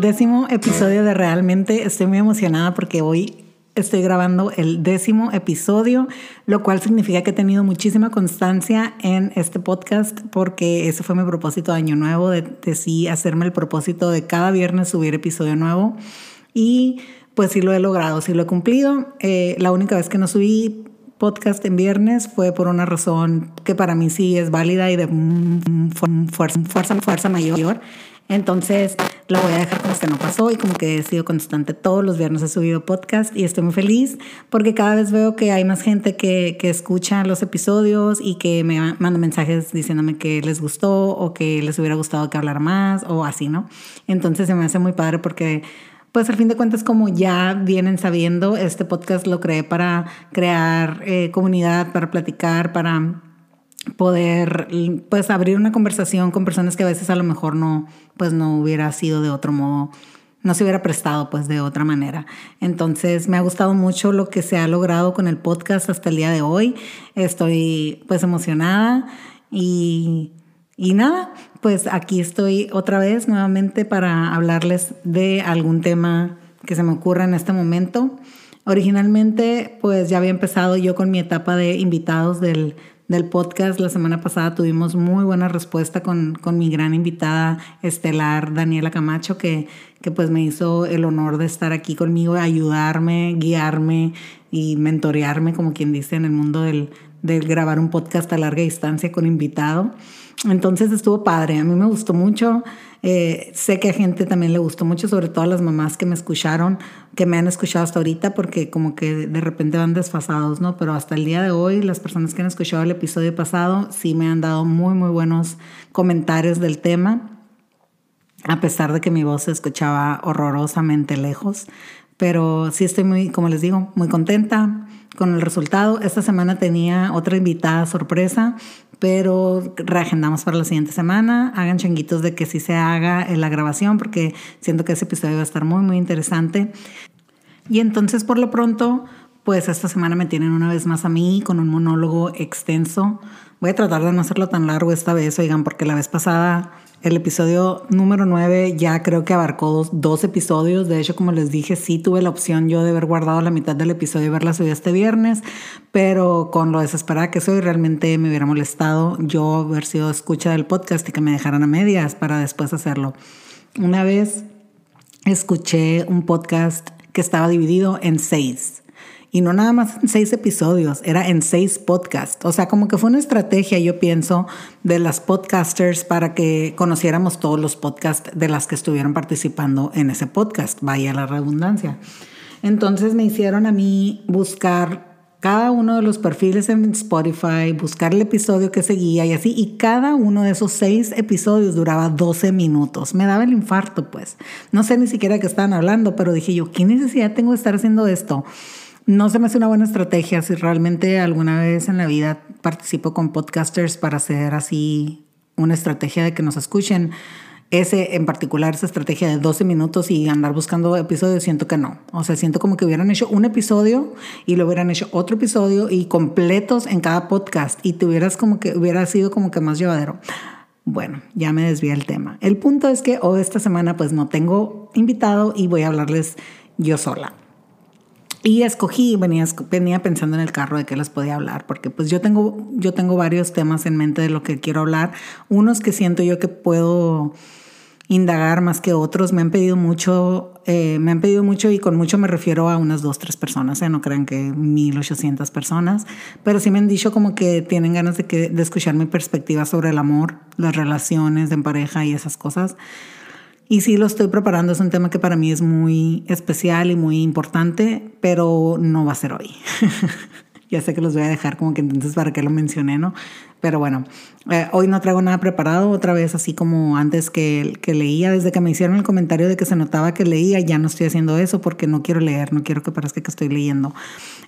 Décimo episodio de Realmente. Estoy muy emocionada porque hoy estoy grabando el décimo episodio, lo cual significa que he tenido muchísima constancia en este podcast porque ese fue mi propósito de año nuevo, de, sí hacerme el propósito de cada viernes subir episodio nuevo. Y pues sí lo he logrado, sí lo he cumplido. Eh, la única vez que no subí podcast en viernes fue por una razón que para mí sí es válida y de fuerza, fuerza, fuerza mayor. Entonces lo voy a dejar como que no pasó y como que he sido constante. Todos los viernes he subido podcast y estoy muy feliz porque cada vez veo que hay más gente que, que escucha los episodios y que me manda mensajes diciéndome que les gustó o que les hubiera gustado que hablara más o así, ¿no? Entonces se me hace muy padre porque pues al fin de cuentas, como ya vienen sabiendo, este podcast lo creé para crear eh, comunidad, para platicar, para poder pues abrir una conversación con personas que a veces a lo mejor no pues no hubiera sido de otro modo no se hubiera prestado pues de otra manera. Entonces me ha gustado mucho lo que se ha logrado con el podcast hasta el día de hoy. Estoy pues emocionada y y nada, pues aquí estoy otra vez nuevamente para hablarles de algún tema que se me ocurra en este momento. Originalmente, pues ya había empezado yo con mi etapa de invitados del, del podcast. La semana pasada tuvimos muy buena respuesta con, con mi gran invitada estelar, Daniela Camacho, que, que pues me hizo el honor de estar aquí conmigo, ayudarme, guiarme y mentorearme, como quien dice, en el mundo del, del grabar un podcast a larga distancia con invitado. Entonces estuvo padre, a mí me gustó mucho. Eh, sé que a gente también le gustó mucho, sobre todo a las mamás que me escucharon, que me han escuchado hasta ahorita, porque como que de repente van desfasados, ¿no? Pero hasta el día de hoy, las personas que han escuchado el episodio pasado sí me han dado muy, muy buenos comentarios del tema, a pesar de que mi voz se escuchaba horrorosamente lejos. Pero sí estoy muy, como les digo, muy contenta con el resultado. Esta semana tenía otra invitada sorpresa pero reagendamos para la siguiente semana. Hagan changuitos de que sí se haga la grabación porque siento que ese episodio va a estar muy, muy interesante. Y entonces, por lo pronto, pues esta semana me tienen una vez más a mí con un monólogo extenso. Voy a tratar de no hacerlo tan largo esta vez, oigan, porque la vez pasada el episodio número 9 ya creo que abarcó dos, episodios. De hecho, como les dije, sí tuve la opción yo de haber guardado la mitad del episodio y verla subida este viernes, pero con lo desesperada que soy, realmente me hubiera molestado yo haber sido escucha del podcast y que me dejaran a medias para después hacerlo. Una vez escuché un podcast que estaba dividido en seis y no nada más en seis episodios, era en seis podcasts. O sea, como que fue una estrategia, yo pienso, de las podcasters para que conociéramos todos los podcasts de las que estuvieron participando en ese podcast, vaya la redundancia. Entonces me hicieron a mí buscar cada uno de los perfiles en Spotify, buscar el episodio que seguía y así, y cada uno de esos seis episodios duraba 12 minutos. Me daba el infarto, pues. No sé ni siquiera de qué estaban hablando, pero dije yo, ¿qué necesidad tengo de estar haciendo esto? No se me hace una buena estrategia si realmente alguna vez en la vida participo con podcasters para hacer así una estrategia de que nos escuchen. Ese en particular, esa estrategia de 12 minutos y andar buscando episodios, siento que no. O sea, siento como que hubieran hecho un episodio y lo hubieran hecho otro episodio y completos en cada podcast y tuvieras como que hubiera sido como que más llevadero. Bueno, ya me desvía el tema. El punto es que hoy esta semana pues no tengo invitado y voy a hablarles yo sola. Y escogí, venía, venía pensando en el carro de qué les podía hablar, porque pues yo tengo, yo tengo varios temas en mente de lo que quiero hablar, unos que siento yo que puedo indagar más que otros, me han pedido mucho, eh, me han pedido mucho y con mucho me refiero a unas dos, tres personas, ¿eh? no crean que 1800 personas, pero sí me han dicho como que tienen ganas de, que, de escuchar mi perspectiva sobre el amor, las relaciones en pareja y esas cosas. Y sí lo estoy preparando, es un tema que para mí es muy especial y muy importante, pero no va a ser hoy. ya sé que los voy a dejar como que entonces para que lo mencioné, ¿no? Pero bueno, eh, hoy no traigo nada preparado, otra vez así como antes que, que leía, desde que me hicieron el comentario de que se notaba que leía, ya no estoy haciendo eso porque no quiero leer, no quiero que parezca que estoy leyendo.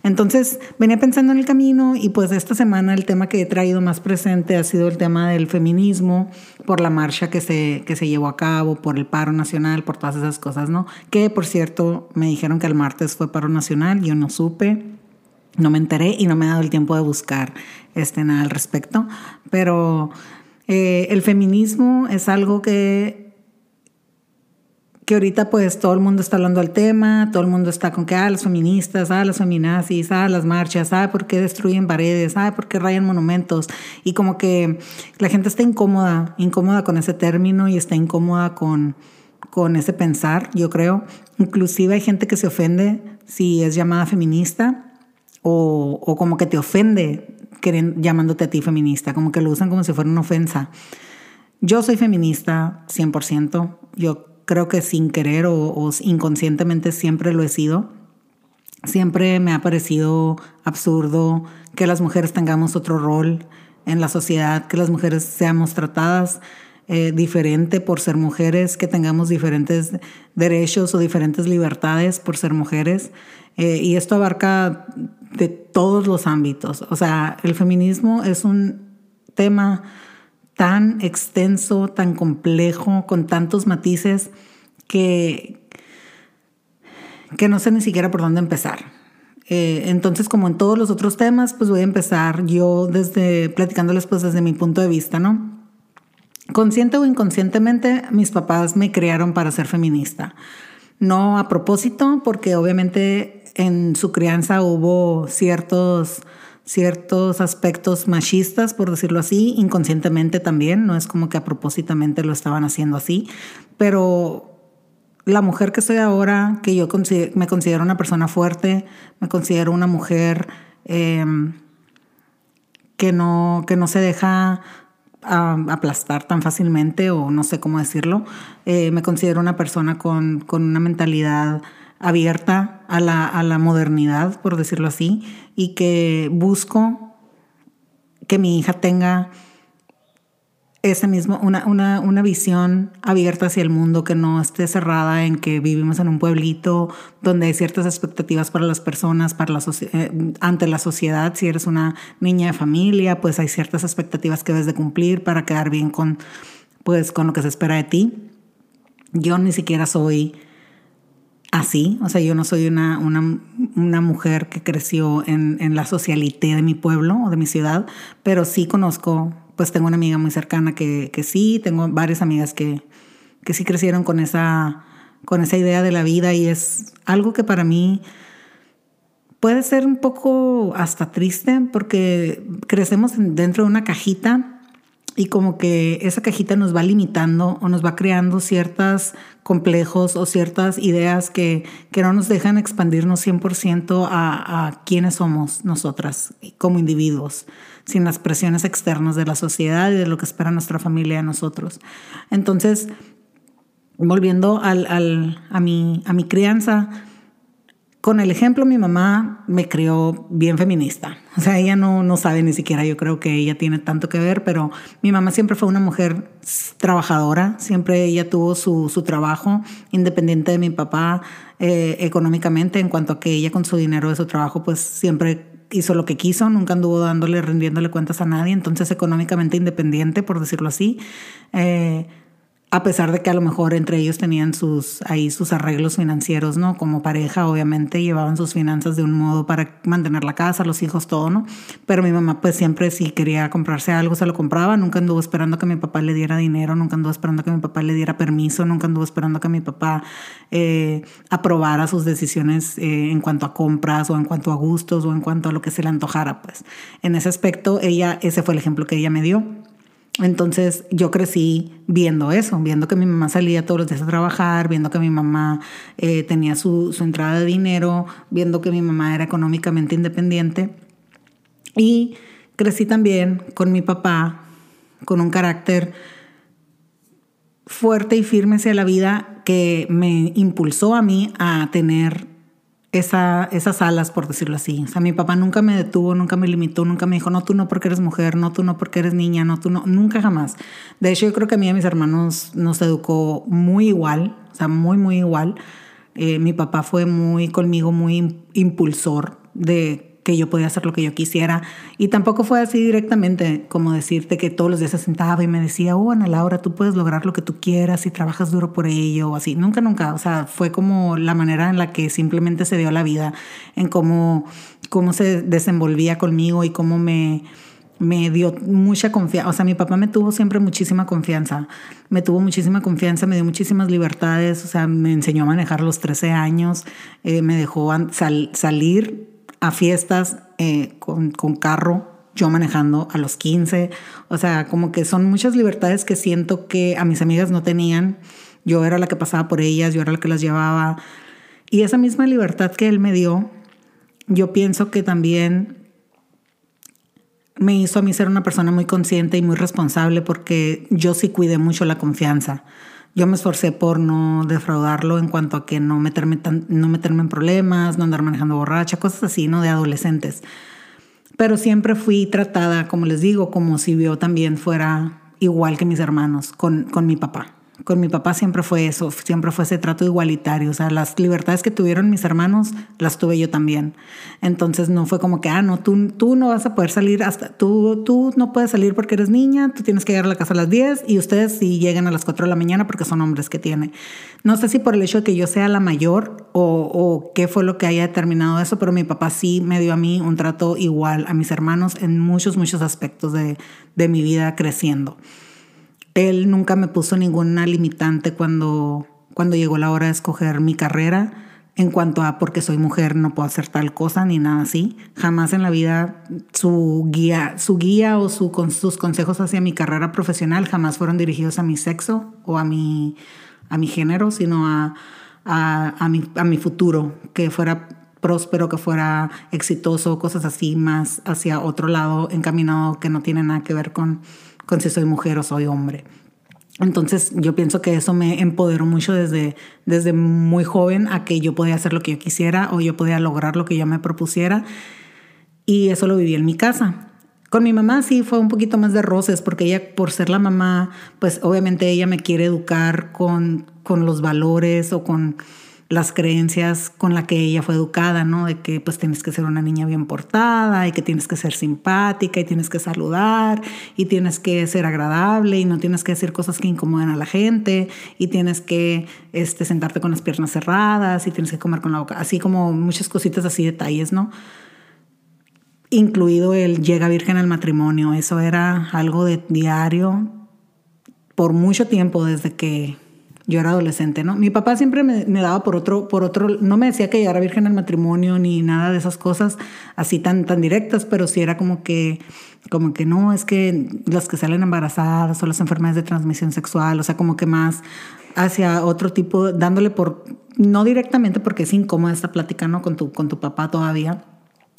Entonces venía pensando en el camino y pues esta semana el tema que he traído más presente ha sido el tema del feminismo por la marcha que se, que se llevó a cabo, por el paro nacional, por todas esas cosas, ¿no? Que por cierto me dijeron que el martes fue paro nacional, yo no supe no me enteré y no me he dado el tiempo de buscar este, nada al respecto. Pero eh, el feminismo es algo que que ahorita pues todo el mundo está hablando del tema, todo el mundo está con que, ah, las feministas, ah, las feminazis, ah, las marchas, ah, por qué destruyen paredes, ah, por qué rayan monumentos. Y como que la gente está incómoda, incómoda con ese término y está incómoda con, con ese pensar, yo creo. Inclusive hay gente que se ofende si es llamada feminista o, o como que te ofende llamándote a ti feminista, como que lo usan como si fuera una ofensa. Yo soy feminista 100%, yo creo que sin querer o, inconscientemente siempre lo he sido. Siempre me ha parecido absurdo que las mujeres tengamos otro rol en la sociedad, que las mujeres seamos tratadas eh, diferente por ser mujeres, que tengamos diferentes derechos o diferentes libertades por ser mujeres. Eh, y esto abarca de todos los ámbitos. O sea, el feminismo es un tema tan extenso, tan complejo, con tantos matices, que, que no sé ni siquiera por dónde empezar. Eh, entonces, como en todos los otros temas, pues voy a empezar yo desde platicándoles pues desde mi punto de vista, ¿no? Consciente o inconscientemente, mis papás me crearon para ser feminista. No a propósito, porque obviamente en su crianza hubo ciertos ciertos aspectos machistas, por decirlo así, inconscientemente también, no es como que a propósitamente lo estaban haciendo así, pero la mujer que soy ahora, que yo me considero una persona fuerte, me considero una mujer em, que, no, que no se deja aplastar tan fácilmente, o no sé cómo decirlo, eh, me considero una persona con, con una mentalidad abierta a la, a la modernidad, por decirlo así, y que busco que mi hija tenga ese mismo, una, una, una, visión abierta hacia el mundo, que no esté cerrada en que vivimos en un pueblito donde hay ciertas expectativas para las personas, para la eh, ante la sociedad. Si eres una niña de familia, pues hay ciertas expectativas que debes de cumplir para quedar bien con, pues, con lo que se espera de ti. Yo ni siquiera soy así, o sea, yo no soy una, una, una mujer que creció en, en, la socialité de mi pueblo o de mi ciudad, pero sí conozco, pues tengo una amiga muy cercana que, que sí, tengo varias amigas que, que sí crecieron con esa, con esa idea de la vida y es algo que para mí puede ser un poco hasta triste porque crecemos dentro de una cajita y como que esa cajita nos va limitando o nos va creando ciertos complejos o ciertas ideas que, que no nos dejan expandirnos 100% a, a quiénes somos nosotras como individuos, sin las presiones externas de la sociedad y de lo que espera nuestra familia de nosotros. Entonces, volviendo al, al, a, mi, a mi crianza, con el ejemplo, mi mamá me crió bien feminista. O sea, ella no, no sabe ni siquiera, yo creo que ella tiene tanto que ver, pero mi mamá siempre fue una mujer trabajadora, siempre ella tuvo su, su trabajo, independiente de mi papá eh, económicamente, en cuanto a que ella con su dinero de su trabajo, pues siempre hizo lo que quiso, nunca anduvo dándole, rindiéndole cuentas a nadie, entonces económicamente independiente, por decirlo así. Eh, a pesar de que a lo mejor entre ellos tenían sus ahí sus arreglos financieros, ¿no? Como pareja, obviamente llevaban sus finanzas de un modo para mantener la casa, los hijos, todo, ¿no? Pero mi mamá pues siempre si quería comprarse algo se lo compraba, nunca anduvo esperando que mi papá le diera dinero, nunca anduvo esperando que mi papá le diera permiso, nunca anduvo esperando que mi papá eh, aprobara sus decisiones eh, en cuanto a compras o en cuanto a gustos o en cuanto a lo que se le antojara, pues. En ese aspecto, ella, ese fue el ejemplo que ella me dio. Entonces yo crecí viendo eso, viendo que mi mamá salía todos los días a trabajar, viendo que mi mamá eh, tenía su, su entrada de dinero, viendo que mi mamá era económicamente independiente. Y crecí también con mi papá, con un carácter fuerte y firme hacia la vida que me impulsó a mí a tener esa, esas alas, por decirlo así. O sea, mi papá nunca me detuvo, nunca me limitó, nunca me dijo, no, tú no porque eres mujer, no, tú no porque eres niña, no, tú no, nunca jamás. De hecho, yo creo que a mí y a mis hermanos nos educó muy igual, o sea, muy, muy igual. Eh, mi papá fue muy conmigo, muy impulsor de que yo podía hacer lo que yo quisiera. Y tampoco fue así directamente como decirte que todos los días se sentaba y me decía, oh, Ana Laura, tú puedes lograr lo que tú quieras y trabajas duro por ello, o así. Nunca, nunca. O sea, fue como la manera en la que simplemente se dio la vida, en cómo, cómo se desenvolvía conmigo y cómo me, me dio mucha confianza, o sea, mi papá me tuvo siempre muchísima confianza, me tuvo muchísima confianza, me dio muchísimas libertades, o sea, me enseñó a manejar los 13 años, eh, me dejó salir a fiestas eh, con, con carro, yo manejando a los 15, o sea, como que son muchas libertades que siento que a mis amigas no tenían, yo era la que pasaba por ellas, yo era la que las llevaba, y esa misma libertad que él me dio, yo pienso que también me hizo a mí ser una persona muy consciente y muy responsable porque yo sí cuidé mucho la confianza. Yo me esforcé por no defraudarlo en cuanto a que no meterme, no meterme en problemas, no andar manejando borracha, cosas así, ¿no? De adolescentes. Pero siempre fui tratada, como les digo, como si yo también fuera igual que mis hermanos, con, con mi papá con mi papá siempre fue eso, siempre fue ese trato igualitario. O sea, las libertades que tuvieron mis hermanos, las tuve yo también. Entonces no fue como que, ah, no, tú, tú no vas a poder salir hasta, tú, tú no puedes salir porque eres niña, tú tienes que llegar a la casa a las 10 y ustedes sí llegan a las 4 de la mañana porque son hombres que tiene. No sé si por el hecho de que yo sea la mayor o, o qué fue lo que haya determinado eso, pero mi papá sí me dio a mí un trato igual a mis hermanos en muchos, muchos aspectos de, de mi vida creciendo. Él nunca me puso ninguna limitante cuando, cuando llegó la hora de escoger mi carrera en cuanto a porque soy mujer no puedo hacer tal cosa ni nada así. Jamás en la vida su guía, su guía o sus consejos hacia mi carrera profesional jamás fueron dirigidos a mi sexo o a mi, a mi género, sino a, a, a, mi, a mi futuro, que fuera próspero, que fuera exitoso, cosas así, más hacia otro lado encaminado que no tiene nada que ver con con si soy mujer o soy hombre. Entonces yo pienso que eso me empoderó mucho desde, desde muy joven a que yo podía hacer lo que yo quisiera o yo podía lograr lo que yo me propusiera. Y eso lo viví en mi casa. Con mi mamá sí fue un poquito más de roces porque ella, por ser la mamá, pues obviamente ella me quiere educar con, con los valores o con las creencias con las que ella fue educada, ¿no? De que pues tienes que ser una niña bien portada y que tienes que ser simpática y tienes que saludar y tienes que ser agradable y no tienes que decir cosas que incomoden a la gente y tienes que este, sentarte con las piernas cerradas y tienes que comer con la boca, así como muchas cositas así, detalles, ¿no? Incluido el llega virgen al matrimonio, eso era algo de diario por mucho tiempo desde que yo era adolescente, ¿no? Mi papá siempre me, daba por otro, por otro, no me decía que era virgen al matrimonio ni nada de esas cosas así tan, tan directas, pero sí era como que, como que no, es que las que salen embarazadas o las enfermedades de transmisión sexual, o sea, como que más hacia otro tipo, dándole por, no directamente porque es incómoda esta plática, ¿no? Con tu, con tu papá todavía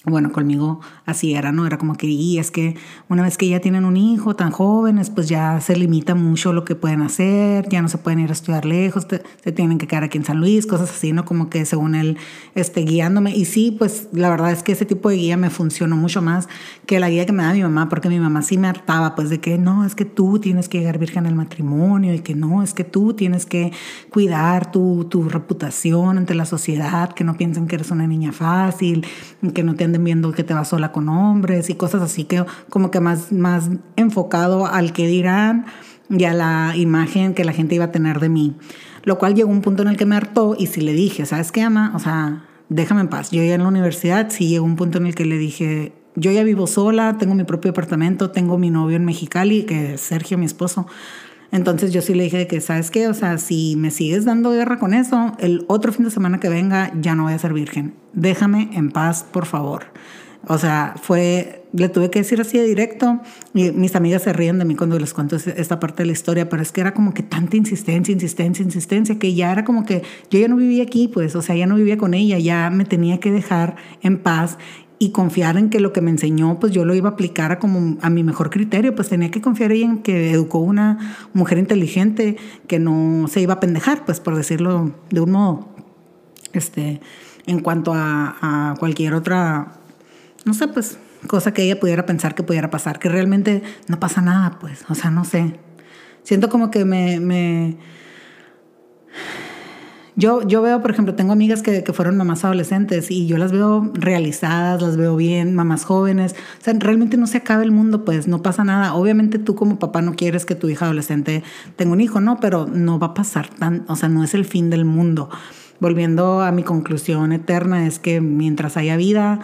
bueno, conmigo así era, ¿no? Era como que, y es que una vez que ya tienen un hijo tan jóvenes, pues ya se limita mucho lo que pueden hacer, ya no se pueden ir a estudiar lejos, se tienen que quedar aquí en San Luis, cosas así, ¿no? Como que según él, este, guiándome. Y sí, pues la verdad es que ese tipo de guía me funcionó mucho más que la guía que me da mi mamá, porque mi mamá sí me hartaba, pues de que no, es que tú tienes que llegar virgen al matrimonio y que no, es que tú tienes que cuidar tu, tu reputación ante la sociedad, que no piensen que eres una niña fácil, que no te viendo que te vas sola con hombres y cosas así que como que más, más enfocado al que dirán y a la imagen que la gente iba a tener de mí. Lo cual llegó un punto en el que me hartó y si le dije, ¿sabes qué, ama? O sea, déjame en paz. Yo ya en la universidad sí llegó un punto en el que le dije, yo ya vivo sola, tengo mi propio apartamento, tengo mi novio en Mexicali, que es Sergio, mi esposo. Entonces yo sí le dije que, ¿sabes qué? O sea, si me sigues dando guerra con eso, el otro fin de semana que venga ya no voy a ser virgen. Déjame en paz, por favor. O sea, fue, le tuve que decir así de directo. Y mis amigas se ríen de mí cuando les cuento esta parte de la historia, pero es que era como que tanta insistencia, insistencia, insistencia, que ya era como que yo ya no vivía aquí, pues, o sea, ya no vivía con ella, ya me tenía que dejar en paz y confiar en que lo que me enseñó, pues yo lo iba a aplicar a, como a mi mejor criterio, pues tenía que confiar en que educó una mujer inteligente que no se iba a pendejar, pues por decirlo de un modo, este, en cuanto a, cualquier otra, no sé, pues cosa que ella pudiera pensar que pudiera pasar, que realmente no pasa nada, pues, o sea, no sé. Siento como que me yo, yo veo, por ejemplo, tengo amigas que, que, fueron mamás adolescentes y yo las veo realizadas, las veo bien, mamás jóvenes. O sea, realmente no se acaba el mundo, pues no pasa nada. Obviamente tú como papá no quieres que tu hija adolescente tenga un hijo, ¿no? Pero no va a pasar tan, o sea, no es el fin del mundo. Volviendo a mi conclusión eterna, es que mientras haya vida,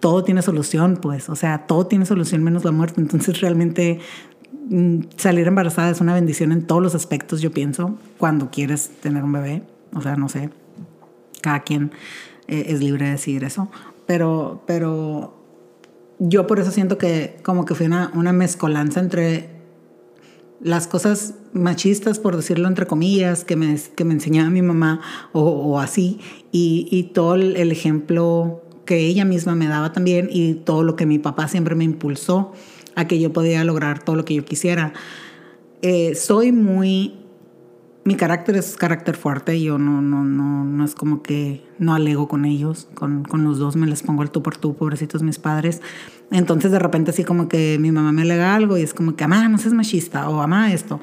todo tiene solución, pues, o sea, todo tiene solución menos la muerte. Entonces realmente mm, salir embarazada es una bendición en todos los aspectos, yo pienso, cuando quieres tener un bebé. O sea, no sé, cada quien eh, es libre de decir eso, pero, pero yo por eso siento que como que fue una, una mezcolanza entre las cosas machistas, por decirlo entre comillas, que me, que me enseñaba mi mamá o, así, y, y todo el, ejemplo que ella misma me daba también y todo lo que mi papá siempre me impulsó a que yo podía lograr todo lo que yo quisiera. Eh, soy muy mi carácter es carácter fuerte, yo no, no, no, no es como que no alego con ellos, con, con los dos me les pongo el tú por tú, pobrecitos mis padres. Entonces de repente así como que mi mamá me alega algo y es como que, mamá, no seas machista o mamá esto.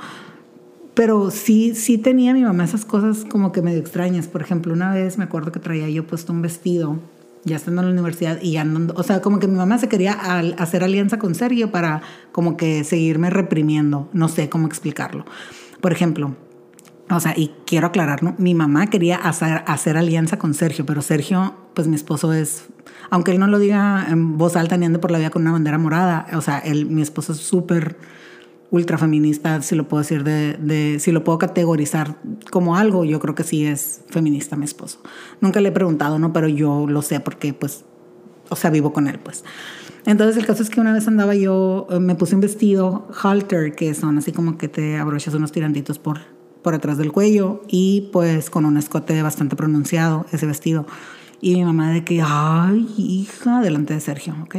Pero sí, sí tenía mi mamá esas cosas como que medio extrañas. Por ejemplo, una vez me acuerdo que traía yo puesto un vestido ya estando en la universidad y andando, o sea, como que mi mamá se quería hacer alianza con Sergio para como que seguirme reprimiendo, no sé cómo explicarlo. Por ejemplo, o sea, y quiero aclarar, ¿no? Mi mamá quería hacer, hacer alianza con Sergio, pero Sergio, pues mi esposo es, aunque él no lo diga en voz alta ni ande por la vida con una bandera morada, o sea, él, mi esposo es súper ultra feminista, si lo puedo decir, de, de, si lo puedo categorizar como algo, yo creo que sí es feminista mi esposo. Nunca le he preguntado, ¿no? Pero yo lo sé porque, pues, o sea, vivo con él, pues. Entonces el caso es que una vez andaba yo, eh, me puse un vestido halter, que son así como que te abrochas unos tirantitos por por atrás del cuello y pues con un escote bastante pronunciado ese vestido. Y mi mamá de que, ay, hija, delante de Sergio, ¿ok?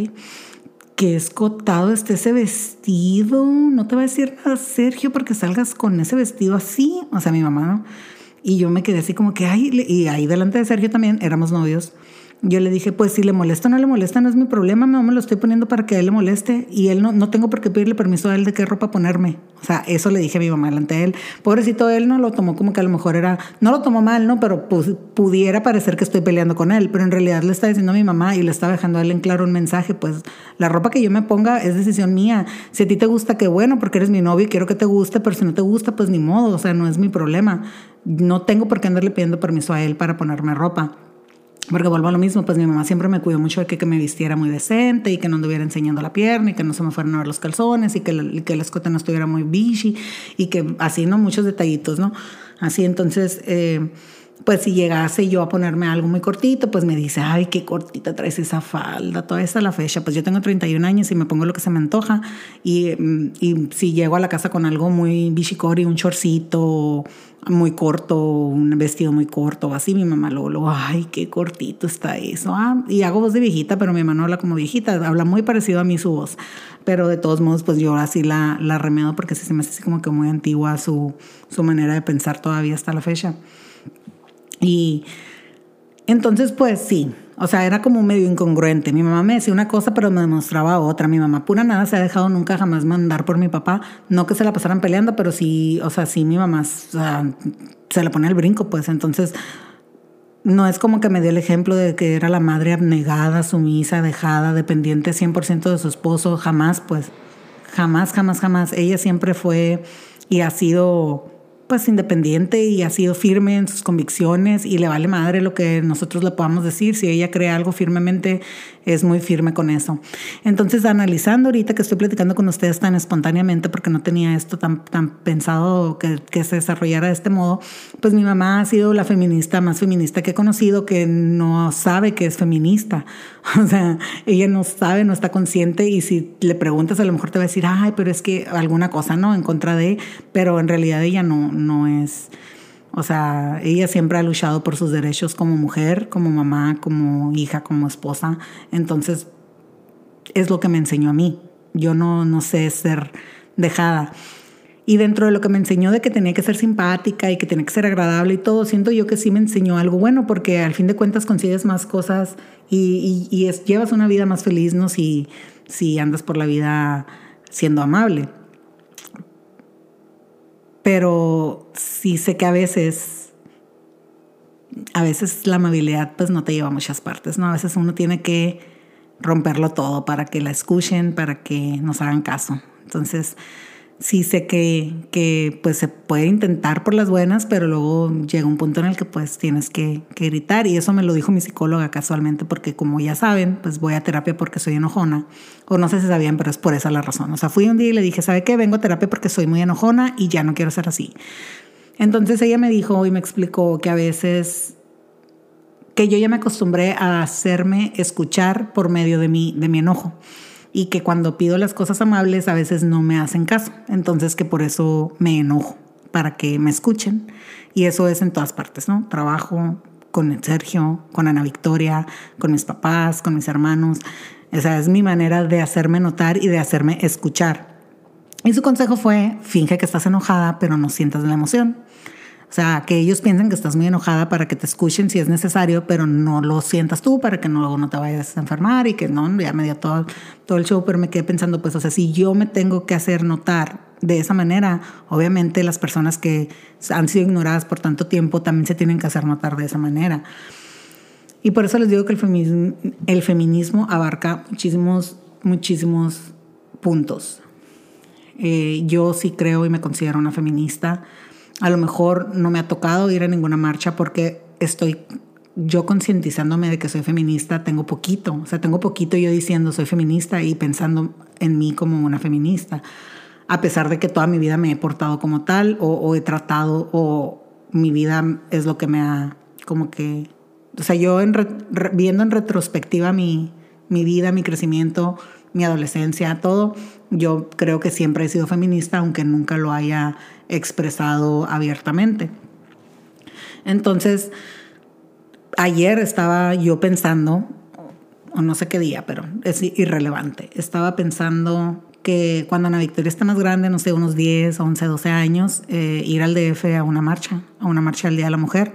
Qué escotado está ese vestido. No te va a decir nada, Sergio, porque salgas con ese vestido así. O sea, mi mamá, ¿no? Y yo me quedé así como que, ay, y ahí delante de Sergio también éramos novios. Yo le dije, pues si le molesta o no le molesta, no es mi problema, no me lo estoy poniendo para que a él le moleste y él no, no tengo por qué pedirle permiso a él de qué ropa ponerme. O sea, eso le dije a mi mamá delante de él. Pobrecito, él no lo tomó como que a lo mejor era, no lo tomó mal, ¿no? Pero pues, pudiera parecer que estoy peleando con él, pero en realidad le está diciendo a mi mamá y le estaba dejando a él en claro un mensaje, pues la ropa que yo me ponga es decisión mía. Si a ti te gusta, qué bueno, porque eres mi novio y quiero que te guste, pero si no te gusta, pues ni modo, o sea, no es mi problema. No tengo por qué andarle pidiendo permiso a él para ponerme ropa. Porque vuelvo a lo mismo, pues mi mamá siempre me cuidó mucho de que, me vistiera muy decente y que no anduviera enseñando la pierna y que no se me fueran a ver los calzones y que, que el escote no estuviera muy bichi y que así, ¿no? Muchos detallitos, ¿no? Así, entonces, eh, pues si llegase yo a ponerme algo muy cortito, pues me dice, ay, qué cortita traes esa falda, toda esa la fecha. Pues yo tengo 31 años y me pongo lo que se me antoja. Y, mm, y si llego a la casa con algo muy bichicori, un chorcito muy corto, un vestido muy corto, así mi mamá luego, lo, ay, qué cortito está eso. Ah, y hago voz de viejita, pero mi mamá no habla como viejita, habla muy parecido a mí su voz. Pero de todos modos, pues yo así la, la remedo porque sí se me hace así como que muy antigua su, su manera de pensar todavía hasta la fecha. Y entonces, pues sí, o sea, era como medio incongruente. Mi mamá me decía una cosa, pero me demostraba otra. Mi mamá pura nada se ha dejado nunca jamás mandar por mi papá. No que se la pasaran peleando, pero sí, o sea, sí mi mamá se le pone el brinco, pues entonces no es como que me dio el ejemplo de que era la madre abnegada, sumisa, dejada, dependiente 100% de su esposo. Jamás, pues, jamás, jamás, jamás. Ella siempre fue y ha sido pues independiente y ha sido firme en sus convicciones y le vale madre lo que nosotros le podamos decir. Si ella cree algo firmemente, es muy firme con eso. Entonces, analizando ahorita que estoy platicando con ustedes tan espontáneamente, porque no tenía esto tan, tan pensado que, que se desarrollara de este modo, pues mi mamá ha sido la feminista más feminista que he conocido, que no sabe que es feminista. O sea, ella no sabe, no está consciente y si le preguntas a lo mejor te va a decir, ay, pero es que alguna cosa, ¿no? En contra de, pero en realidad ella no, no es... O sea, ella siempre ha luchado por sus derechos como mujer, como mamá, como hija, como esposa. Entonces, es lo que me enseñó a mí. Yo no, no sé ser dejada. Y dentro de lo que me enseñó de que tenía que ser simpática y que tenía que ser agradable y todo, siento yo que sí me enseñó algo bueno, porque al fin de cuentas consigues más cosas y, llevas una vida más feliz, ¿no? Si, si andas por la vida siendo amable. Pero sí sé que a veces, a veces la amabilidad pues no te lleva a muchas partes, ¿no? A veces uno tiene que romperlo todo para que la escuchen, para que nos hagan caso. Entonces, sí sé que, que, pues se puede intentar por las buenas, pero luego llega un punto en el que pues tienes que, gritar y eso me lo dijo mi psicóloga casualmente porque como ya saben, pues voy a terapia porque soy enojona o no sé si sabían, pero es por esa la razón. O sea, fui un día y le dije, ¿sabe qué? Vengo a terapia porque soy muy enojona y ya no quiero ser así. Entonces ella me dijo y me explicó que a veces que yo ya me acostumbré a hacerme escuchar por medio de mi, de mi enojo y que cuando pido las cosas amables a veces no me hacen caso. Entonces que por eso me enojo, para que me escuchen. Y eso es en todas partes, ¿no? Trabajo con Sergio, con Ana Victoria, con mis papás, con mis hermanos. Esa es mi manera de hacerme notar y de hacerme escuchar. Y su consejo fue, finge que estás enojada, pero no sientas la emoción. O sea, que ellos piensen que estás muy enojada para que te escuchen si es necesario, pero no lo sientas tú para que luego no te vayas a enfermar y que no, ya me dio todo, todo el show, pero me quedé pensando, pues, o sea, si yo me tengo que hacer notar de esa manera, obviamente las personas que han sido ignoradas por tanto tiempo también se tienen que hacer notar de esa manera. Y por eso les digo que el feminismo, abarca muchísimos, muchísimos puntos. Eh, yo sí creo y me considero una feminista a lo mejor no me ha tocado ir a ninguna marcha porque estoy yo concientizándome de que soy feminista, tengo poquito, o sea, tengo poquito yo diciendo soy feminista y pensando en mí como una feminista, a pesar de que toda mi vida me he portado como tal o, he tratado o mi vida es lo que me ha como que, o sea, yo viendo en retrospectiva mi, mi vida, mi crecimiento, mi adolescencia, todo, yo creo que siempre he sido feminista, aunque nunca lo haya expresado abiertamente. Entonces, ayer estaba yo pensando, o no sé qué día, pero es irrelevante, estaba pensando que cuando Ana Victoria esté más grande, no sé, unos 10, 11, 12 años, eh, ir al DF a una marcha, a una marcha del Día de la Mujer,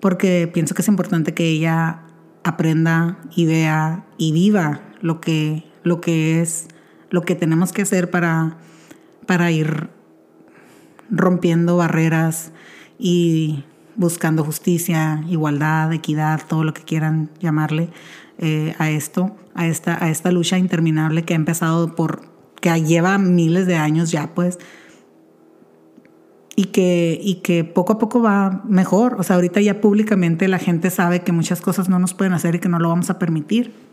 porque pienso que es importante que ella aprenda y vea y viva lo que, lo que es, lo que tenemos que hacer para, para ir rompiendo barreras y buscando justicia, igualdad, equidad, todo lo que quieran llamarle eh, a esto, a esta, a esta lucha interminable que ha empezado por, que lleva miles de años ya, pues, y que, y que poco a poco va mejor. O sea, ahorita ya públicamente la gente sabe que muchas cosas no nos pueden hacer y que no lo vamos a permitir.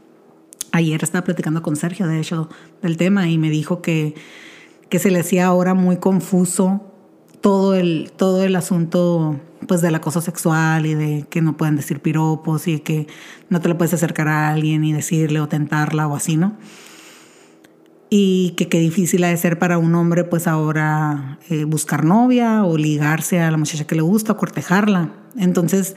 Ayer estaba platicando con Sergio, de hecho, del tema y me dijo que, que se le hacía ahora muy confuso todo el, todo el asunto pues del acoso sexual y de que no pueden decir piropos y que no te le puedes acercar a alguien y decirle o tentarla o así, ¿no? Y que qué difícil ha de ser para un hombre pues ahora eh, buscar novia o ligarse a la muchacha que le gusta o cortejarla. Entonces,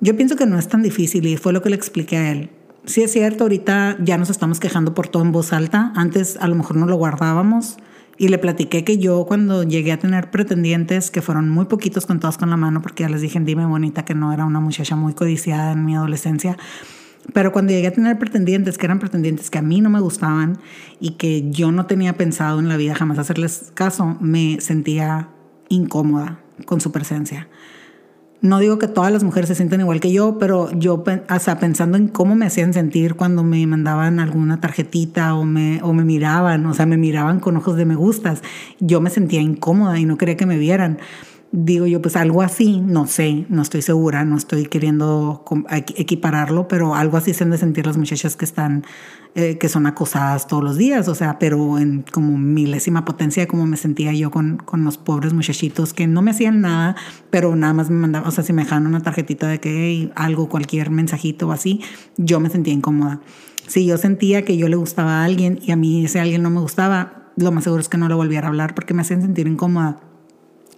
yo pienso que no es tan difícil y fue lo que le expliqué a él. Sí es cierto, ahorita ya nos estamos quejando por todo en voz alta. Antes a lo mejor no lo guardábamos y le platiqué que yo cuando llegué a tener pretendientes, que fueron muy poquitos contados con la mano, porque ya les dije Dime Bonita que no era una muchacha muy codiciada en mi adolescencia, pero cuando llegué a tener pretendientes, que eran pretendientes que a mí no me gustaban y que yo no tenía pensado en la vida jamás hacerles caso, me sentía incómoda con su presencia. No digo que todas las mujeres se sientan igual que yo, pero yo, o pensando en cómo me hacían sentir cuando me mandaban alguna tarjetita o me, o me miraban, o sea, me miraban con ojos de me gustas, yo me sentía incómoda y no quería que me vieran digo yo, pues algo así, no sé, no estoy segura, no estoy queriendo equipararlo, pero algo así se han de sentir las muchachas que están, eh, que son acosadas todos los días, o sea, pero en como milésima potencia, como me sentía yo con, con los pobres muchachitos que no me hacían nada, pero nada más me mandaban, o sea, si me dejaban una tarjetita de que algo, cualquier mensajito o así, yo me sentía incómoda. Si yo sentía que yo le gustaba a alguien y a mí ese alguien no me gustaba, lo más seguro es que no le volviera a hablar porque me hacían sentir incómoda.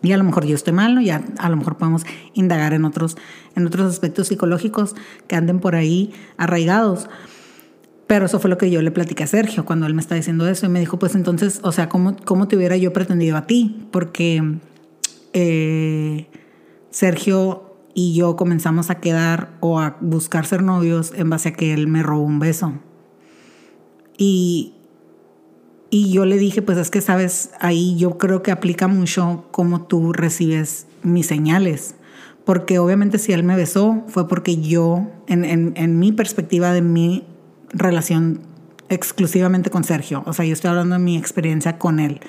Y a lo mejor yo estoy mal, ¿no? Ya a lo mejor podemos indagar en otros, en otros aspectos psicológicos que anden por ahí arraigados. Pero eso fue lo que yo le platiqué a Sergio cuando él me está diciendo eso. Y me dijo, pues entonces, o sea, ¿cómo, cómo te hubiera yo pretendido a ti? Porque eh, Sergio y yo comenzamos a quedar o a buscar ser novios en base a que él me robó un beso. Y, y yo le dije, pues es que sabes, ahí yo creo que aplica mucho cómo tú recibes mis señales. Porque obviamente si él me besó fue porque yo, en, en, en mi perspectiva de mi relación exclusivamente con Sergio, o sea, yo estoy hablando de mi experiencia con él.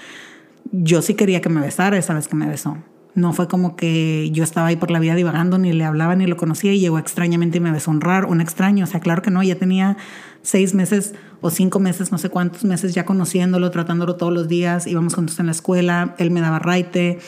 yo sí quería que me besara esa vez que me besó. No fue como que yo estaba ahí por la vida divagando, ni le hablaba, ni lo conocía y llegó extrañamente y me besó un raro, un extraño. O sea, claro que no, ya tenía seis meses o cinco meses, no sé cuántos meses ya conociéndolo, tratándolo todos los días, íbamos juntos en la escuela, él me daba raite.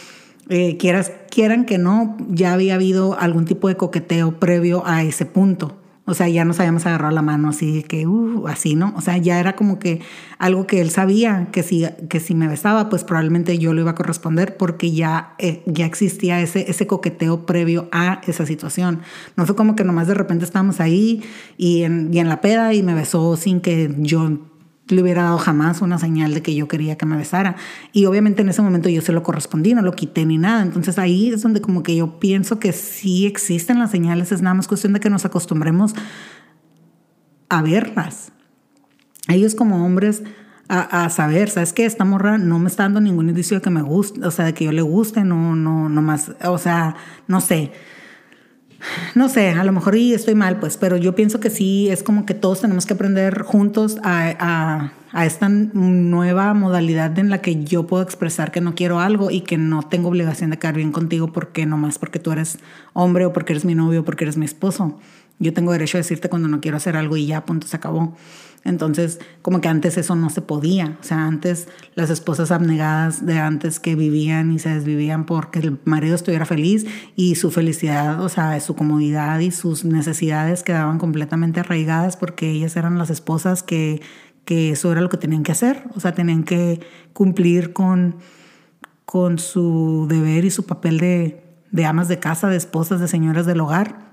Eh, quieras, quieran que no, ya había habido algún tipo de coqueteo previo a ese punto. O sea, ya nos habíamos agarrado la mano así que, uh, así, ¿no? O sea, ya era como que algo que él sabía que si, que si me besaba, pues probablemente yo lo iba a corresponder porque ya, eh, ya existía ese, ese coqueteo previo a esa situación. No fue como que nomás de repente estábamos ahí y en, y en la peda y me besó sin que yo le hubiera dado jamás una señal de que yo quería que me besara. Y obviamente en ese momento yo se lo correspondí, no lo quité ni nada. Entonces ahí es donde como que yo pienso que sí existen las señales, es nada más cuestión de que nos acostumbremos a verlas. Ellos como hombres a, saber, ¿sabes qué? Esta morra no me está dando ningún indicio de que me guste, o sea, de que yo le guste, no, no, no más, o sea, no sé no sé, a lo mejor y estoy mal, pues, pero yo pienso que sí, es como que todos tenemos que aprender juntos a, esta nueva modalidad en la que yo puedo expresar que no quiero algo y que no tengo obligación de quedar bien contigo porque nomás porque tú eres hombre o porque eres mi novio o porque eres mi esposo. Yo tengo derecho a decirte cuando no quiero hacer algo y ya, punto, se acabó. Entonces, como que antes eso no se podía. O sea, antes las esposas abnegadas de antes que vivían y se desvivían porque el marido estuviera feliz y su felicidad, o sea, su comodidad y sus necesidades quedaban completamente arraigadas porque ellas eran las esposas que, que eso era lo que tenían que hacer. O sea, tenían que cumplir con, con su deber y su papel de, de amas de casa, de esposas, de señoras del hogar.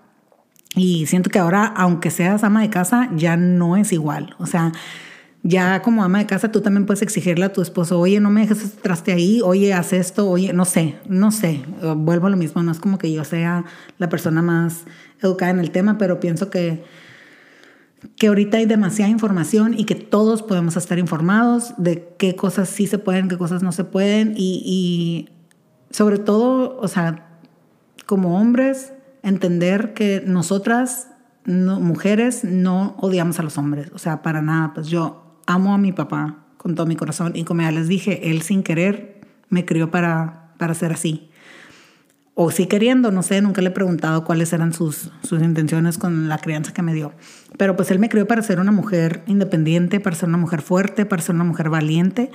Y siento que ahora, aunque seas ama de casa, ya no es igual. O sea, ya como ama de casa tú también puedes exigirle a tu esposo, oye, no me dejes este traste ahí, oye, haz esto, oye, no sé, no sé, vuelvo a lo mismo, no es como que yo sea la persona más educada en el tema, pero pienso que, que ahorita hay demasiada información y que todos podemos estar informados de qué cosas sí se pueden, qué cosas no se pueden y, y sobre todo, o sea, como hombres, entender que nosotras, mujeres, no odiamos a los hombres. O sea, para nada. Pues yo amo a mi papá con todo mi corazón y como ya les dije, él sin querer me crió para, para ser así. O sí queriendo, no sé, nunca le he preguntado cuáles eran sus, sus intenciones con la crianza que me dio. Pero pues él me crió para ser una mujer independiente, para ser una mujer fuerte, para ser una mujer valiente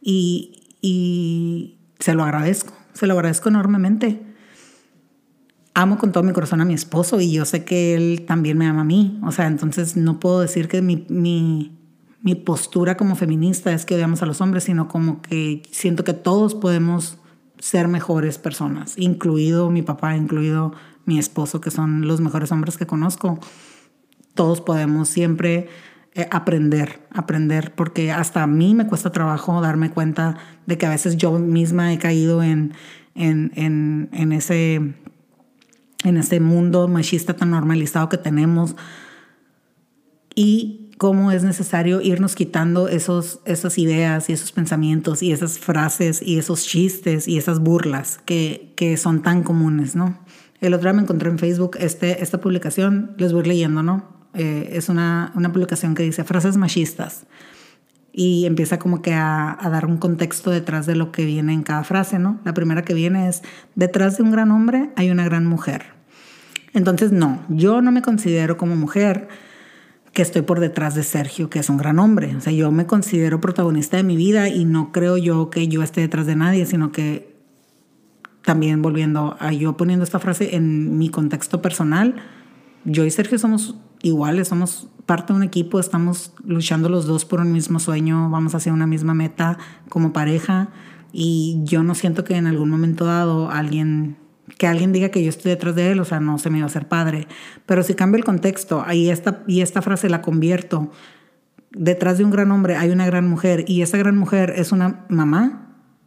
y, y se lo agradezco, se lo agradezco enormemente amo con todo mi corazón a mi esposo y yo sé que él también me ama a mí. O sea, entonces no puedo decir que mi, mi, postura como feminista es que odiamos a los hombres, sino como que siento que todos podemos ser mejores personas, incluido mi papá, incluido mi esposo, que son los mejores hombres que conozco. Todos podemos siempre eh, aprender, aprender, porque hasta a mí me cuesta trabajo darme cuenta de que a veces yo misma he caído en, en, en ese en este mundo machista tan normalizado que tenemos y cómo es necesario irnos quitando esos, esas ideas y esos pensamientos y esas frases y esos chistes y esas burlas que, que son tan comunes, ¿no? El otro día me encontré en Facebook este, esta publicación, les voy leyendo, ¿no? Eh, es una, una, publicación que dice frases machistas y empieza como que a, a, dar un contexto detrás de lo que viene en cada frase, ¿no? La primera que viene es, detrás de un gran hombre hay una gran mujer. Entonces, no, yo no me considero como mujer que estoy por detrás de Sergio, que es un gran hombre. O sea, yo me considero protagonista de mi vida y no creo yo que yo esté detrás de nadie, sino que también volviendo a yo poniendo esta frase en mi contexto personal, yo y Sergio somos iguales, somos parte de un equipo, estamos luchando los dos por un mismo sueño, vamos hacia una misma meta como pareja y yo no siento que en algún momento dado alguien que alguien diga que yo estoy detrás de él, o sea, no se me iba a ser padre. Pero si cambio el contexto ahí esta, y esta frase la convierto, detrás de un gran hombre hay una gran mujer y esa gran mujer es una mamá,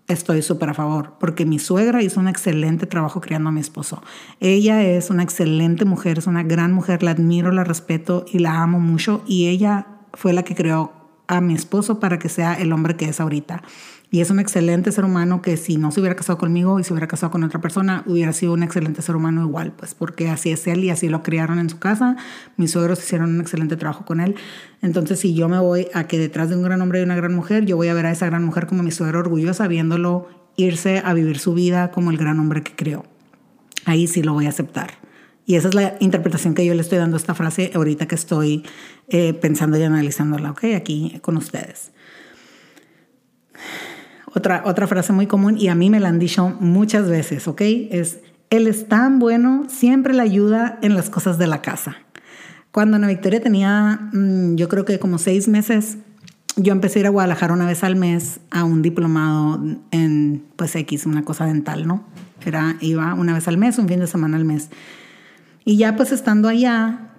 estoy súper a favor, porque mi suegra hizo un excelente trabajo criando a mi esposo. Ella es una excelente mujer, es una gran mujer, la admiro, la respeto y la amo mucho y ella fue la que creó a mi esposo para que sea el hombre que es ahorita. Y es un excelente ser humano que si no se hubiera casado conmigo y se hubiera casado con otra persona, hubiera sido un excelente ser humano igual, pues porque así es él y así lo criaron en su casa. Mis suegros hicieron un excelente trabajo con él. Entonces, si yo me voy a que detrás de un gran hombre hay una gran mujer, yo voy a ver a esa gran mujer como mi suegro orgullosa, viéndolo irse a vivir su vida como el gran hombre que creó. Ahí sí lo voy a aceptar. Y esa es la interpretación que yo le estoy dando a esta frase ahorita que estoy eh, pensando y analizándola, ¿ok? Aquí con ustedes. Otra, otra frase muy común y a mí me la han dicho muchas veces, ¿ok? Es, él es tan bueno, siempre le ayuda en las cosas de la casa. Cuando Ana Victoria tenía, mm, yo creo que como seis meses, yo empecé a ir a Guadalajara una vez al mes a un diplomado en, pues, X, una cosa dental, ¿no? Era, iba una vez al mes, un fin de semana al mes. Y ya pues estando allá,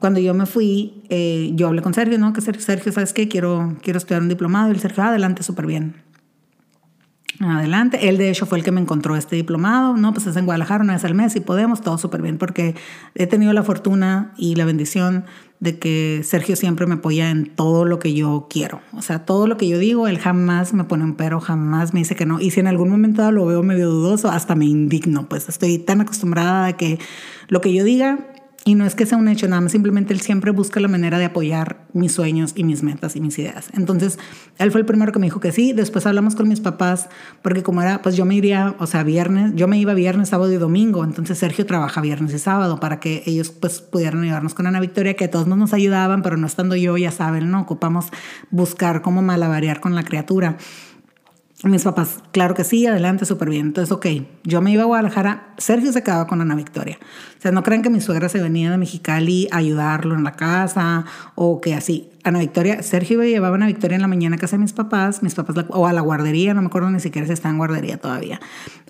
cuando yo me fui, eh, yo hablé con Sergio, ¿no? Que Sergio, ¿sabes qué? Quiero, quiero estudiar un diplomado. Y el Sergio, adelante, súper bien. Adelante. Él, de hecho, fue el que me encontró este diplomado. No, pues es en Guadalajara una vez al mes y podemos, todo súper bien, porque he tenido la fortuna y la bendición de que Sergio siempre me apoya en todo lo que yo quiero. O sea, todo lo que yo digo, él jamás me pone un pero, jamás me dice que no. Y si en algún momento lo veo medio dudoso, hasta me indigno. Pues estoy tan acostumbrada a que lo que yo diga, y no es que sea un hecho, nada más simplemente él siempre busca la manera de apoyar mis sueños y mis metas y mis ideas. Entonces, él fue el primero que me dijo que sí. Después hablamos con mis papás, porque como era, pues yo me iría, o sea, viernes, yo me iba viernes, sábado y domingo. Entonces, Sergio trabaja viernes y sábado para que ellos pues pudieran ayudarnos con Ana Victoria, que todos nos ayudaban, pero no estando yo, ya saben, ¿no? Ocupamos buscar cómo malabarear con la criatura. Mis papás, claro que sí, adelante, súper bien. Entonces, ok, yo me iba a Guadalajara, Sergio se quedaba con Ana Victoria. O sea, no crean que mi suegra se venía de Mexicali a ayudarlo en la casa o que así. Ana Victoria, Sergio llevaba a Ana Victoria en la mañana a casa de mis papás, mis papás, o a la guardería, no me acuerdo ni siquiera si está en guardería todavía.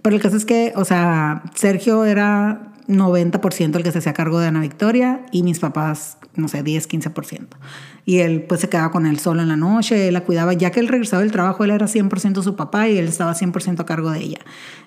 Pero el caso es que, o sea, Sergio era 90% el que se hacía cargo de Ana Victoria y mis papás, no sé, 10, 15%. Y él pues se quedaba con él solo en la noche, él la cuidaba, ya que él regresaba del trabajo, él era 100% su papá y él estaba 100% a cargo de ella.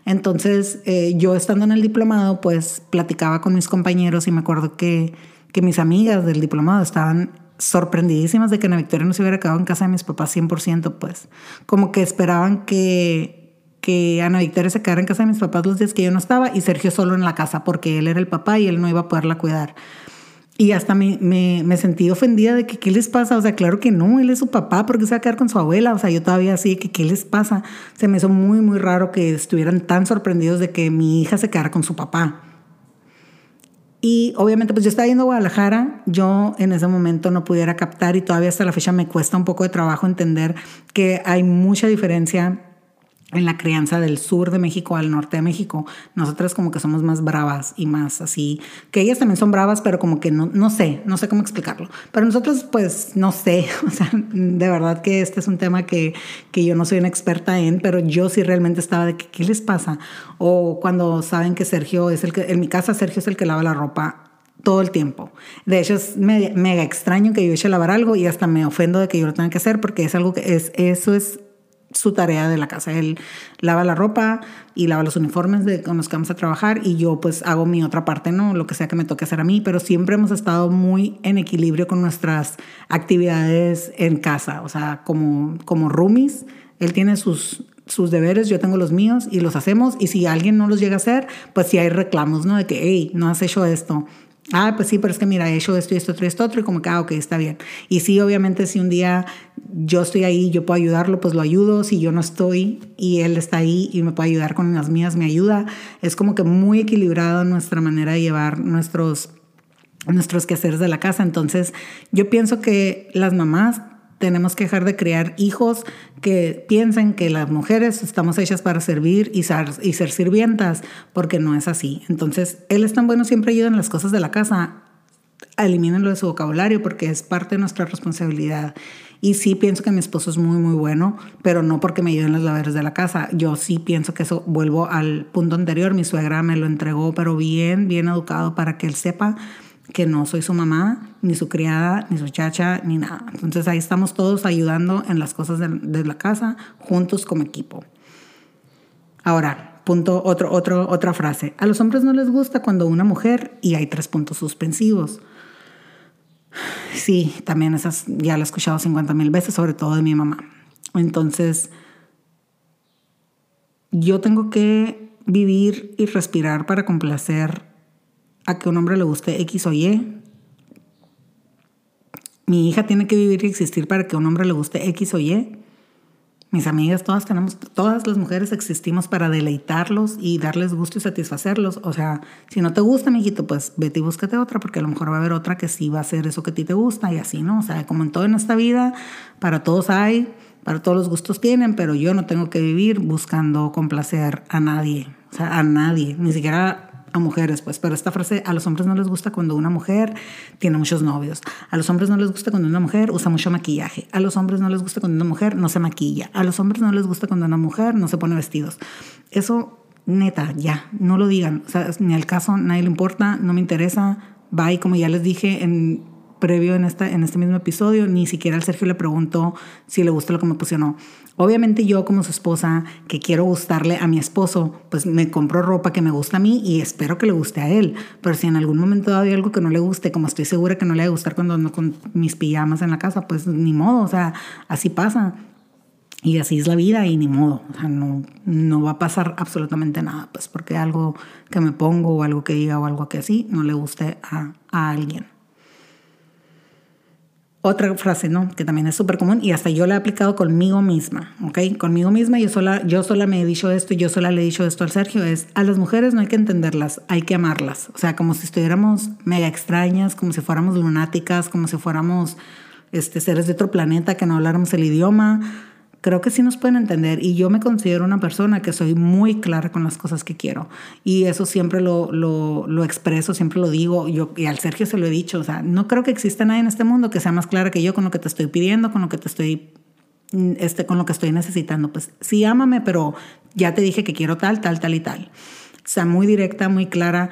Entonces eh, yo estando en el diplomado pues platicaba con mis compañeros y me acuerdo que, que mis amigas del diplomado estaban sorprendidísimas de que Ana Victoria no se hubiera quedado en casa de mis papás 100%, pues como que esperaban que que Ana Victoria se quedara en casa de mis papás los días que yo no estaba y Sergio solo en la casa porque él era el papá y él no iba a poderla cuidar. Y hasta me, me, me, sentí ofendida de que qué les pasa. O sea, claro que no, él es su papá, porque se va a quedar con su abuela. O sea, yo todavía así, que qué les pasa. Se me hizo muy, muy raro que estuvieran tan sorprendidos de que mi hija se quedara con su papá. Y obviamente, pues yo estaba yendo a Guadalajara, yo en ese momento no pudiera captar y todavía hasta la fecha me cuesta un poco de trabajo entender que hay mucha diferencia en la crianza del sur de México al norte de México. Nosotras como que somos más bravas y más así, que ellas también son bravas, pero como que no, no sé, no sé cómo explicarlo. Pero nosotros pues no sé, o sea, de verdad que este es un tema que, que yo no soy una experta en, pero yo sí realmente estaba de que, ¿qué les pasa? O cuando saben que Sergio es el que, en mi casa Sergio es el que lava la ropa todo el tiempo. De hecho, es mega, extraño que yo eche a lavar algo y hasta me ofendo de que yo lo tenga que hacer porque es algo que es, eso es su tarea de la casa. Él lava la ropa y lava los uniformes de, con los que vamos a trabajar y yo pues hago mi otra parte, ¿no? Lo que sea que me toque hacer a mí, pero siempre hemos estado muy en equilibrio con nuestras actividades en casa, o sea, como, como roomies, él tiene sus, sus deberes, yo tengo los míos y los hacemos y si alguien no los llega a hacer, pues si hay reclamos, ¿no? De que, hey, no has hecho esto, Ah, pues sí, pero es que mira, he hecho esto y esto, otro, esto, otro, y como que, ah, ok, está bien. Y sí, obviamente, si un día yo estoy ahí, yo puedo ayudarlo, pues lo ayudo. Si yo no estoy y él está ahí y me puede ayudar con las mías, me ayuda. Es como que muy equilibrado nuestra manera de llevar nuestros, nuestros quehaceres de la casa. Entonces, yo pienso que las mamás tenemos que dejar de crear hijos que piensen que las mujeres estamos hechas para servir y ser, sirvientas, porque no es así. Entonces, él es tan bueno, siempre ayuda en las cosas de la casa. Elimínenlo de su vocabulario porque es parte de nuestra responsabilidad. Y sí pienso que mi esposo es muy, muy bueno, pero no porque me ayuden los labores de la casa. Yo sí pienso que eso, vuelvo al punto anterior, mi suegra me lo entregó, pero bien, bien educado para que él sepa que no soy su mamá, ni su criada, ni su chacha, ni nada. Entonces ahí estamos todos ayudando en las cosas de, la casa, juntos como equipo. Ahora, punto, otro, otro, otra frase. A los hombres no les gusta cuando una mujer, y hay tres puntos suspensivos. Sí, también esas ya la he escuchado 50 mil veces, sobre todo de mi mamá. Entonces, yo tengo que vivir y respirar para complacer a que un hombre le guste X o Y. Mi hija tiene que vivir y existir para que un hombre le guste X o Y. Mis amigas, todas tenemos, todas las mujeres existimos para deleitarlos y darles gusto y satisfacerlos. O sea, si no te gusta, mijito, pues vete y búscate otra, porque a lo mejor va a haber otra que sí va a hacer eso que a ti te gusta y así, ¿no? O sea, como en todo en esta vida, para todos hay, para todos los gustos tienen, pero yo no tengo que vivir buscando complacer a nadie. O sea, a nadie, ni siquiera a mujeres, pues, pero esta frase a los hombres no les gusta cuando una mujer tiene muchos novios, a los hombres no les gusta cuando una mujer usa mucho maquillaje, a los hombres no les gusta cuando una mujer no se maquilla, a los hombres no les gusta cuando una mujer no se pone vestidos. Eso, neta, ya, no lo digan, o sea, ni al caso, nadie le importa, no me interesa, bye, como ya les dije en previo en, esta, en este mismo episodio, ni siquiera al Sergio le preguntó si le gustó lo que me puse o no. Obviamente yo como su esposa, que quiero gustarle a mi esposo, pues me compro ropa que me gusta a mí y espero que le guste a él. Pero si en algún momento hay algo que no le guste, como estoy segura que no le va a gustar cuando ando con mis pijamas en la casa, pues ni modo, o sea, así pasa. Y así es la vida y ni modo, o sea, no, no va a pasar absolutamente nada, pues porque algo que me pongo o algo que diga o algo que así no le guste a, a alguien. Otra frase, ¿no? Que también es súper común y hasta yo la he aplicado conmigo misma, ¿ok? Conmigo misma, yo sola, yo sola me he dicho esto y yo sola le he dicho esto al Sergio, es a las mujeres no hay que entenderlas, hay que amarlas. O sea, como si estuviéramos mega extrañas, como si fuéramos lunáticas, como si fuéramos este, seres de otro planeta, que no habláramos el idioma creo que sí nos pueden entender y yo me considero una persona que soy muy clara con las cosas que quiero y eso siempre lo, lo, lo, expreso, siempre lo digo. Yo, y al Sergio se lo he dicho, o sea, no creo que exista nadie en este mundo que sea más clara que yo con lo que te estoy pidiendo, con lo que te estoy, mm, este, con lo que estoy necesitando, pues sí, ámame, pero ya te dije que quiero tal, tal, tal y tal. O sea, muy directa, muy clara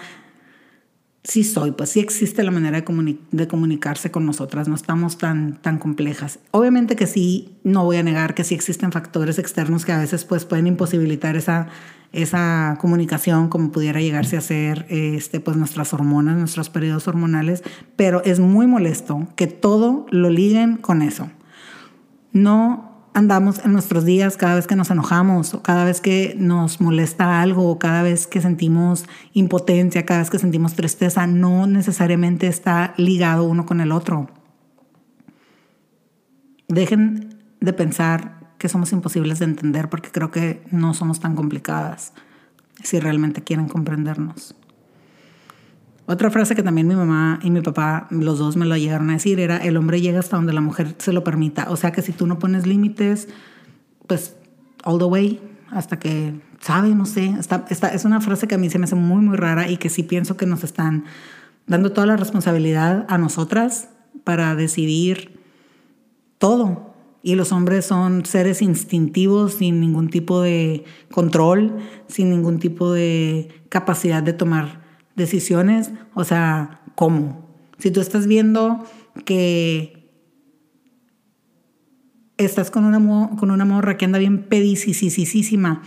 sí soy, pues sí existe la manera de, comunicarse con nosotras, no estamos tan, tan complejas. Obviamente que sí, no voy a negar que sí existen factores externos que a veces pues pueden imposibilitar esa, esa comunicación como pudiera llegarse a ser este, pues nuestras hormonas, nuestros periodos hormonales, pero es muy molesto que todo lo liguen con eso. No andamos en nuestros días cada vez que nos enojamos o cada vez que nos molesta algo o cada vez que sentimos impotencia, cada vez que sentimos tristeza, no necesariamente está ligado uno con el otro. Dejen de pensar que somos imposibles de entender porque creo que no somos tan complicadas si realmente quieren comprendernos. Otra frase que también mi mamá y mi papá, los dos me lo llegaron a decir, era el hombre llega hasta donde la mujer se lo permita. O sea que si tú no pones límites, pues all the way, hasta que sabe, no sé. Esta, es una frase que a mí se me hace muy, muy rara y que sí pienso que nos están dando toda la responsabilidad a nosotras para decidir todo. Y los hombres son seres instintivos sin ningún tipo de control, sin ningún tipo de capacidad de tomar decisiones, o sea, ¿cómo? Si tú estás viendo que estás con una, con una morra que anda bien pedicisísima,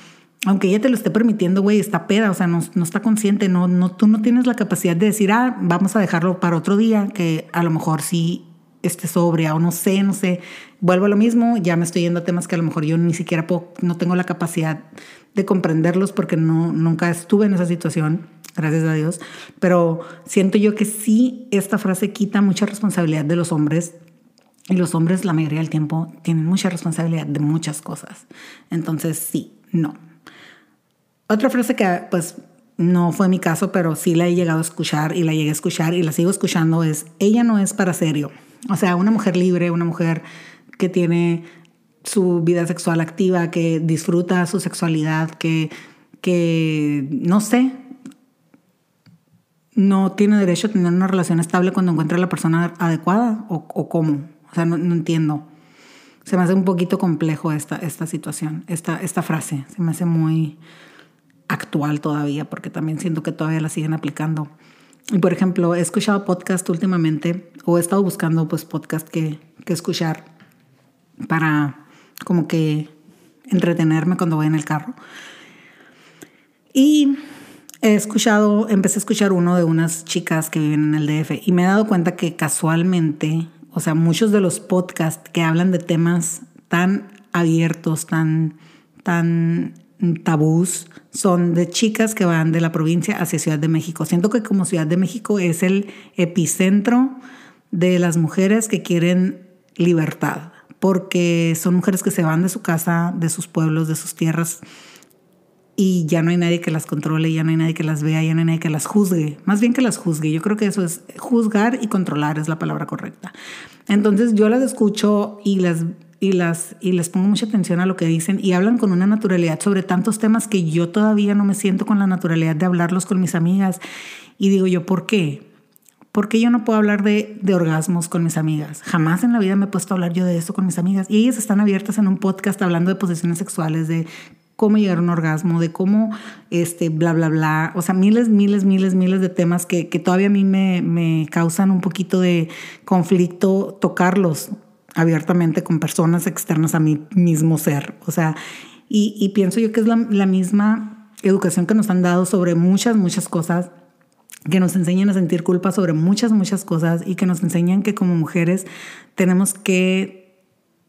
aunque ella te lo esté permitiendo, güey, está peda, o sea, no, no, está consciente, no, no, tú no tienes la capacidad de decir, ah, vamos a dejarlo para otro día, que a lo mejor sí esté sobria o no sé, no sé. Vuelvo a lo mismo, ya me estoy yendo a temas que a lo mejor yo ni siquiera no tengo la capacidad de comprenderlos porque no, nunca estuve en esa situación gracias a Dios, pero siento yo que sí, esta frase quita mucha responsabilidad de los hombres y los hombres la mayoría del tiempo tienen mucha responsabilidad de muchas cosas. Entonces, sí, no. Otra frase que pues no fue mi caso, pero sí la he llegado a escuchar y la llegué a escuchar y la sigo escuchando es, ella no es para serio. O sea, una mujer libre, una mujer que tiene su vida sexual activa, que disfruta su sexualidad, que, que no sé, no tiene derecho a tener una relación estable cuando encuentra a la persona adecuada o, o cómo. O sea, no, entiendo. Se me hace un poquito complejo esta, esta situación, esta, esta frase. Se me hace muy actual todavía porque también siento que todavía la siguen aplicando. Y por ejemplo, he escuchado podcast últimamente o he estado buscando pues podcast que, que escuchar para como que entretenerme cuando voy en el carro. Y He escuchado, empecé a escuchar uno de unas chicas que viven en el DF y me he dado cuenta que casualmente, o sea, muchos de los podcasts que hablan de temas tan abiertos, tan, tan tabús son de chicas que van de la provincia hacia Ciudad de México. Siento que como Ciudad de México es el epicentro de las mujeres que quieren libertad, porque son mujeres que se van de su casa, de sus pueblos, de sus tierras, y ya no hay nadie que las controle, ya no hay nadie que las vea, ya no hay nadie que las juzgue. Más bien que las juzgue. Yo creo que eso es juzgar y controlar es la palabra correcta. Entonces yo las escucho y las y, las, y les pongo mucha atención a lo que dicen y hablan con una naturalidad sobre tantos temas que yo todavía no me siento con la naturalidad de hablarlos con mis amigas. Y digo yo, ¿por qué? ¿Por qué yo no puedo hablar de, de, orgasmos con mis amigas? Jamás en la vida me he puesto a hablar yo de eso con mis amigas. Y ellas están abiertas en un podcast hablando de posiciones sexuales, de cómo llegar a un orgasmo, de cómo, este, bla, bla, bla. O sea, miles, miles, miles, miles de temas que, que todavía a mí me, me causan un poquito de conflicto tocarlos abiertamente con personas externas a mi mismo ser. O sea, y, pienso yo que es la, misma educación que nos han dado sobre muchas, muchas cosas, que nos enseñan a sentir culpa sobre muchas, muchas cosas y que nos enseñan que como mujeres tenemos que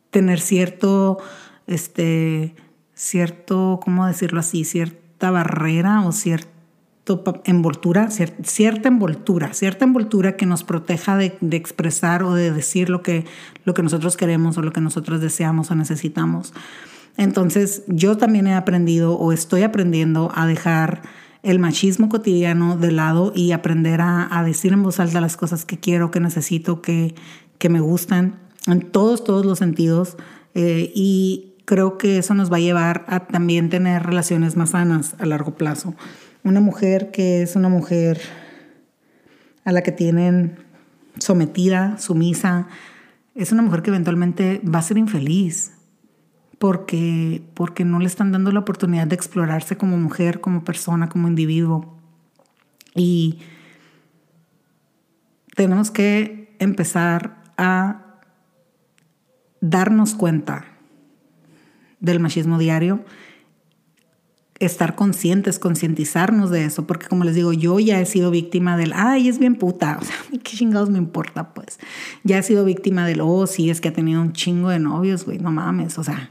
tener cierto, este, cierto, ¿cómo decirlo así? Cierta barrera o cierto envoltura, cierta envoltura, cierta envoltura que nos proteja de, expresar o de decir lo que, lo que nosotros queremos o lo que nosotros deseamos o necesitamos. Entonces yo también he aprendido o estoy aprendiendo a dejar el machismo cotidiano de lado y aprender a, decir en voz alta las cosas que quiero, que necesito, que, que me gustan, en todos, todos los sentidos. Eh, y creo que eso nos va a llevar a también tener relaciones más sanas a largo plazo. Una mujer que es una mujer a la que tienen sometida, sumisa, es una mujer que eventualmente va a ser infeliz porque, porque no le están dando la oportunidad de explorarse como mujer, como persona, como individuo. Y tenemos que empezar a darnos cuenta del machismo diario estar conscientes, concientizarnos de eso, porque como les digo, yo ya he sido víctima del, ay, es bien puta, o sea, qué chingados me importa, pues. Ya he sido víctima del, oh, sí, es que ha tenido un chingo de novios, güey, no mames, o sea.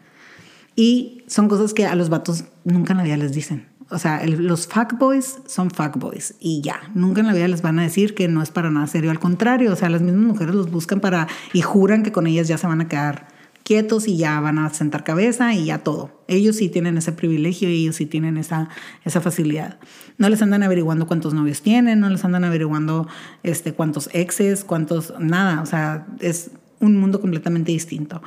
Y son cosas que a los vatos nunca en la vida les dicen. O sea, los fuckboys son fuckboys y ya, nunca en la vida les van a decir que no es para nada serio, al contrario, o sea, las mismas mujeres los buscan para y juran que con ellas ya se van a quedar quietos y ya van a sentar cabeza y ya todo. Ellos sí tienen ese privilegio y ellos sí tienen esa, esa facilidad. No les andan averiguando cuántos novios tienen, no les andan averiguando este, cuántos exes, cuántos, nada. O sea, es un mundo completamente distinto.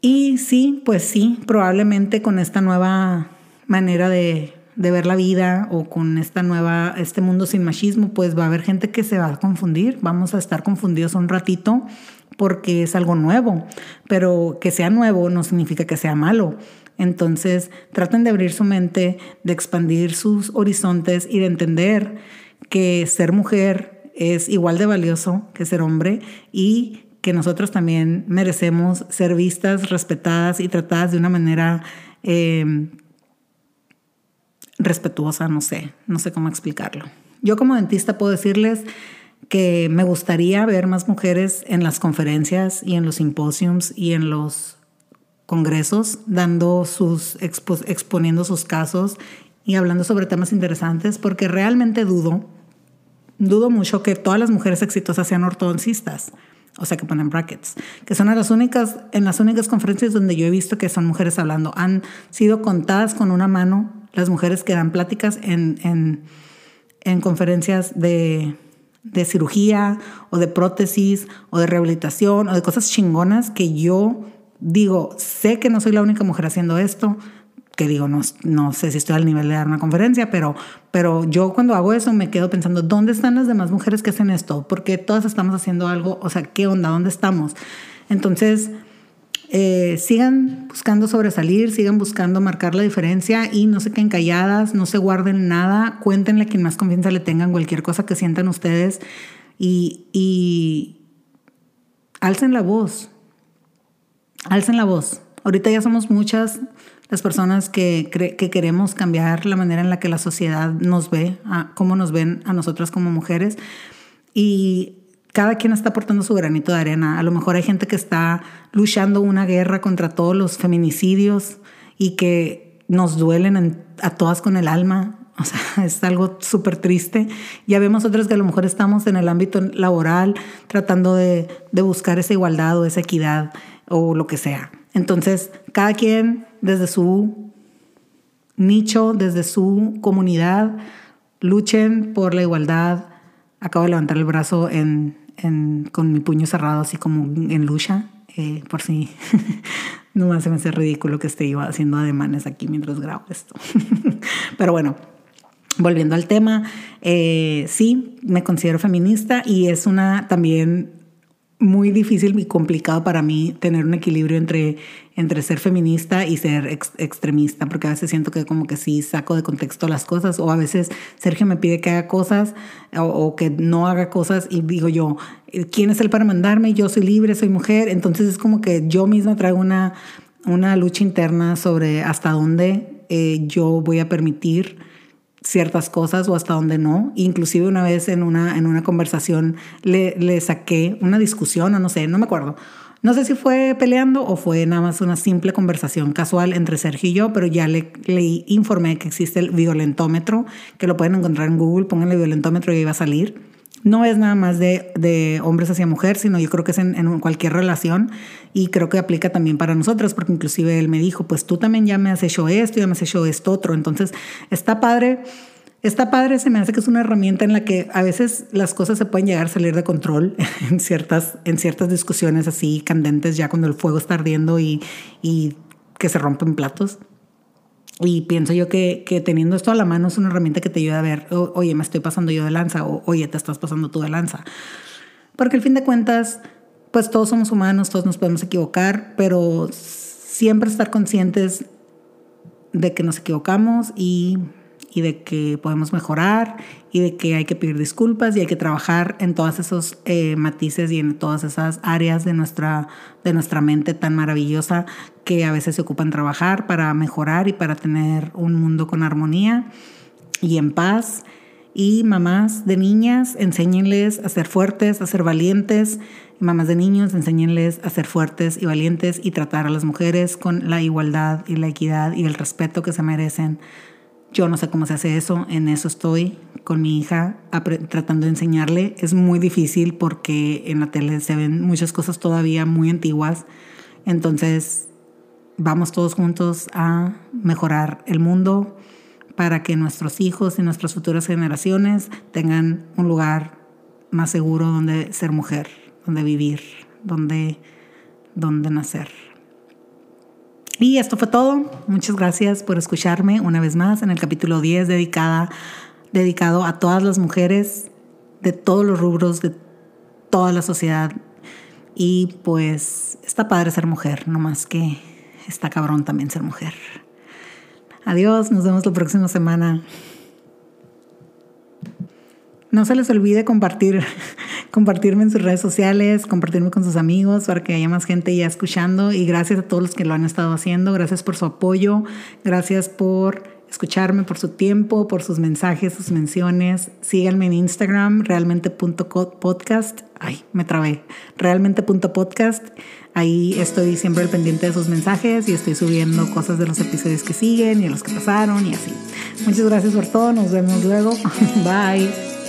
Y sí, pues sí, probablemente con esta nueva manera de, de ver la vida o con esta nueva, este mundo sin machismo, pues va a haber gente que se va a confundir, vamos a estar confundidos un ratito porque es algo nuevo, pero que sea nuevo no significa que sea malo. Entonces, traten de abrir su mente, de expandir sus horizontes y de entender que ser mujer es igual de valioso que ser hombre y que nosotros también merecemos ser vistas, respetadas y tratadas de una manera eh, respetuosa, no sé, no sé cómo explicarlo. Yo como dentista puedo decirles que me gustaría ver más mujeres en las conferencias y en los simposiums y en los congresos dando sus exponiendo sus casos y hablando sobre temas interesantes porque realmente dudo dudo mucho que todas las mujeres exitosas sean ortodoncistas o sea que ponen brackets que son las únicas en las únicas conferencias donde yo he visto que son mujeres hablando. Han sido contadas con una mano las mujeres que dan pláticas en, en, en conferencias de, de cirugía o de prótesis o de rehabilitación o de cosas chingonas que yo digo, sé que no soy la única mujer haciendo esto, que digo, no, no sé si estoy al nivel de dar una conferencia, pero, pero yo cuando hago eso me quedo pensando, ¿dónde están las demás mujeres que hacen esto? Porque todas estamos haciendo algo, o sea, ¿qué onda? ¿Dónde estamos? Entonces, eh, sigan buscando sobresalir, sigan buscando marcar la diferencia y no se queden calladas, no se guarden nada, cuéntenle a quien más confianza le tengan cualquier cosa que sientan ustedes y, y alcen la voz, alcen la voz. Ahorita ya somos muchas las personas que, que queremos cambiar la manera en la que la sociedad nos ve, a cómo nos ven a nosotras como mujeres. Y cada quien está aportando su granito de arena. A lo mejor hay gente que está luchando una guerra contra todos los feminicidios y que nos duelen a todas con el alma. O sea, es algo súper triste. Ya vemos otras que a lo mejor estamos en el ámbito laboral tratando de, de buscar esa igualdad o esa equidad o lo que sea. Entonces, cada quien desde su nicho, desde su comunidad, luchen por la igualdad. Acabo de levantar el brazo en, con mi puño cerrado, así como en lucha, eh, por si no me hace, me hace ridículo que esté yo haciendo ademanes aquí mientras grabo esto. Pero bueno, volviendo al tema, eh, sí, me considero feminista y es una también muy difícil y complicado para mí tener un equilibrio entre, entre ser feminista y ser extremista, porque a veces siento que como que sí saco de contexto las cosas, o a veces Sergio me pide que haga cosas o, que no haga cosas y digo yo, ¿quién es él para mandarme? Yo soy libre, soy mujer, entonces es como que yo misma traigo una, una lucha interna sobre hasta dónde eh, yo voy a permitir ciertas cosas o hasta donde no. Inclusive una vez en una, en una conversación le, saqué una discusión o no sé, no me acuerdo. No sé si fue peleando o fue nada más una simple conversación casual entre Sergio y yo, pero ya le, le informé que existe el violentómetro, que lo pueden encontrar en Google, pónganle violentómetro y ahí va a salir no es nada más de, de, hombres hacia mujer, sino yo creo que es en, cualquier relación y creo que aplica también para nosotros, porque inclusive él me dijo, pues tú también ya me has hecho esto, ya me has hecho esto otro, entonces está padre. Está padre, se me hace que es una herramienta en la que a veces las cosas se pueden llegar a salir de control en ciertas, en ciertas discusiones así candentes, ya cuando el fuego está ardiendo y, y que se rompen platos. Y pienso yo que, que, teniendo esto a la mano es una herramienta que te ayuda a ver, oye, me estoy pasando yo de lanza, o oye, te estás pasando tú de lanza. Porque al fin de cuentas, pues todos somos humanos, todos nos podemos equivocar, pero siempre estar conscientes de que nos equivocamos y y de que podemos mejorar y de que hay que pedir disculpas y hay que trabajar en todos esos eh, matices y en todas esas áreas de nuestra, de nuestra mente tan maravillosa que a veces se ocupan trabajar para mejorar y para tener un mundo con armonía y en paz. Y mamás de niñas, enséñenles a ser fuertes, a ser valientes. mamás de niños, enséñenles a ser fuertes y valientes y tratar a las mujeres con la igualdad y la equidad y el respeto que se merecen yo no sé cómo se hace eso, en eso estoy con mi hija tratando de enseñarle. Es muy difícil porque en la tele se ven muchas cosas todavía muy antiguas. Entonces, vamos todos juntos a mejorar el mundo para que nuestros hijos y nuestras futuras generaciones tengan un lugar más seguro donde ser mujer, donde vivir, donde, donde nacer. Y esto fue todo. Muchas gracias por escucharme una vez más en el capítulo 10 dedicada, dedicado a todas las mujeres de todos los rubros, de toda la sociedad. Y pues está padre ser mujer, no más que está cabrón también ser mujer. Adiós, nos vemos la próxima semana. No se les olvide compartir, compartirme en sus redes sociales, compartirme con sus amigos para que haya más gente ya escuchando. Y gracias a todos los que lo han estado haciendo. Gracias por su apoyo. Gracias por escucharme, por su tiempo, por sus mensajes, sus menciones. Síganme en Instagram, realmente.podcast. Ay, me trabé. Realmente.podcast. Ahí estoy siempre al pendiente de sus mensajes y estoy subiendo cosas de los episodios que siguen y de los que pasaron y así. Muchas gracias por todo. Nos vemos luego. Bye.